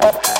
Thank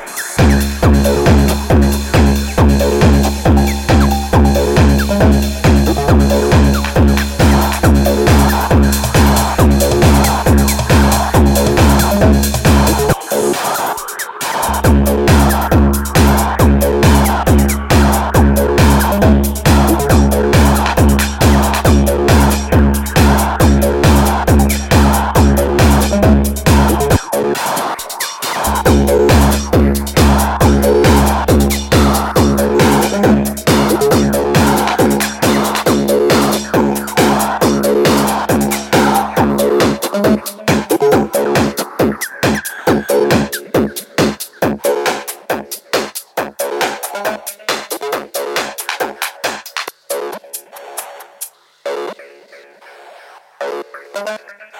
Bye-bye.